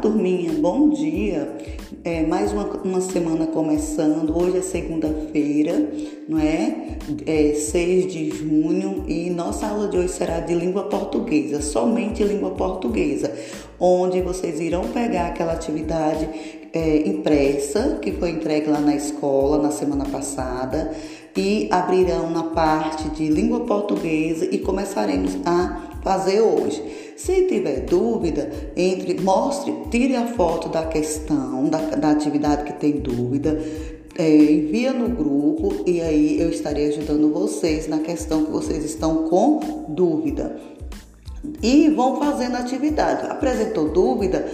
turminha, bom dia. É, mais uma, uma semana começando. Hoje é segunda-feira, não é? é? 6 de junho e nossa aula de hoje será de língua portuguesa, somente língua portuguesa, onde vocês irão pegar aquela atividade é, impressa que foi entregue lá na escola na semana passada e abrirão na parte de língua portuguesa e começaremos a fazer hoje. Se tiver dúvida, entre, mostre, tire a foto da questão, da, da atividade que tem dúvida, é, envia no grupo e aí eu estarei ajudando vocês na questão que vocês estão com dúvida. E vão fazendo atividade. Apresentou dúvida?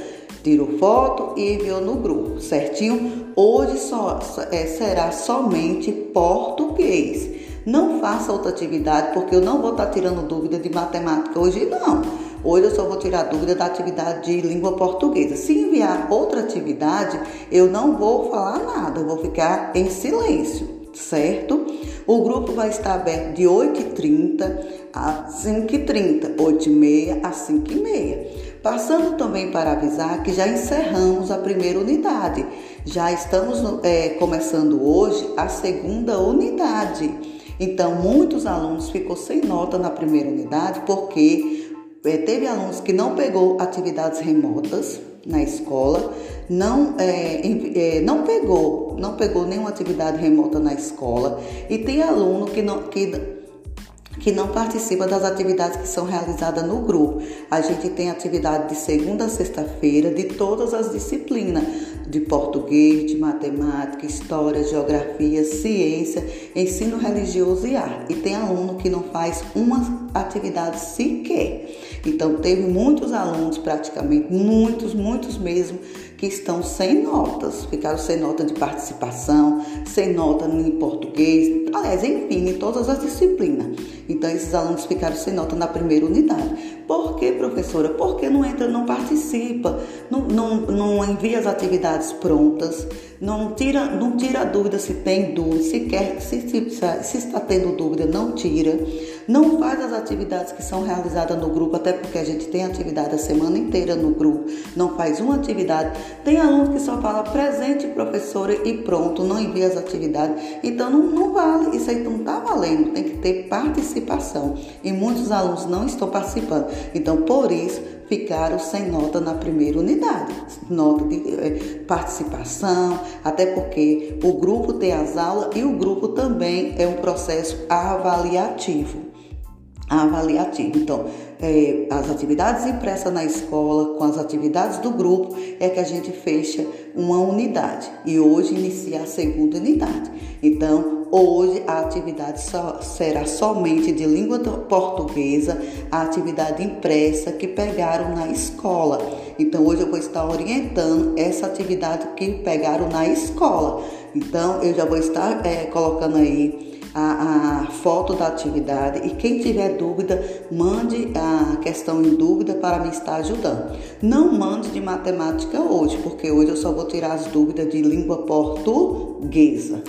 tirou foto e enviou no grupo, certinho? Hoje só, é, será somente português. Não faça outra atividade, porque eu não vou estar tirando dúvida de matemática hoje, não. Hoje eu só vou tirar dúvida da atividade de língua portuguesa. Se enviar outra atividade, eu não vou falar nada, eu vou ficar em silêncio, certo? O grupo vai estar aberto de 8h30 a 5h30, 8h30 a 5h30. Passando também para avisar que já encerramos a primeira unidade. Já estamos é, começando hoje a segunda unidade. Então, muitos alunos ficou sem nota na primeira unidade porque é, teve alunos que não pegou atividades remotas na escola, não, é, é, não pegou, não pegou nenhuma atividade remota na escola. E tem aluno que não, que que não participa das atividades que são realizadas no grupo. A gente tem atividade de segunda a sexta-feira de todas as disciplinas, de português, de matemática, história, geografia, ciência, ensino religioso e arte. E tem aluno que não faz uma atividade sequer. Então teve muitos alunos, praticamente muitos, muitos mesmo, que estão sem notas, ficaram sem nota de participação, sem nota em português, aliás, enfim, em todas as disciplinas. Então, esses alunos ficaram sem nota na primeira unidade. Por que, professora? Porque não entra, não participa, não, não, não envia as atividades prontas, não tira, não tira dúvida se tem dúvida, se quer, se, se, se está tendo dúvida, não tira. Não faz as atividades que são realizadas no grupo, até porque a gente tem atividade a semana inteira no grupo, não faz uma atividade. Tem aluno que só fala presente, professora, e pronto, não envia as atividades. Então não, não vale, isso aí não está valendo, tem que ter participação. E muitos alunos não estão participando. Então, por isso, ficaram sem nota na primeira unidade, nota de é, participação, até porque o grupo tem as aulas e o grupo também é um processo avaliativo avaliativo. Então, é, as atividades impressas na escola com as atividades do grupo é que a gente fecha uma unidade e hoje inicia a segunda unidade. Então, hoje a atividade só, será somente de língua portuguesa, a atividade impressa que pegaram na escola. Então, hoje eu vou estar orientando essa atividade que pegaram na escola. Então, eu já vou estar é, colocando aí a, a foto da atividade e quem tiver dúvida, mande a questão em dúvida para me estar ajudando. Não mande de matemática hoje, porque hoje eu só vou tirar as dúvidas de língua portuguesa.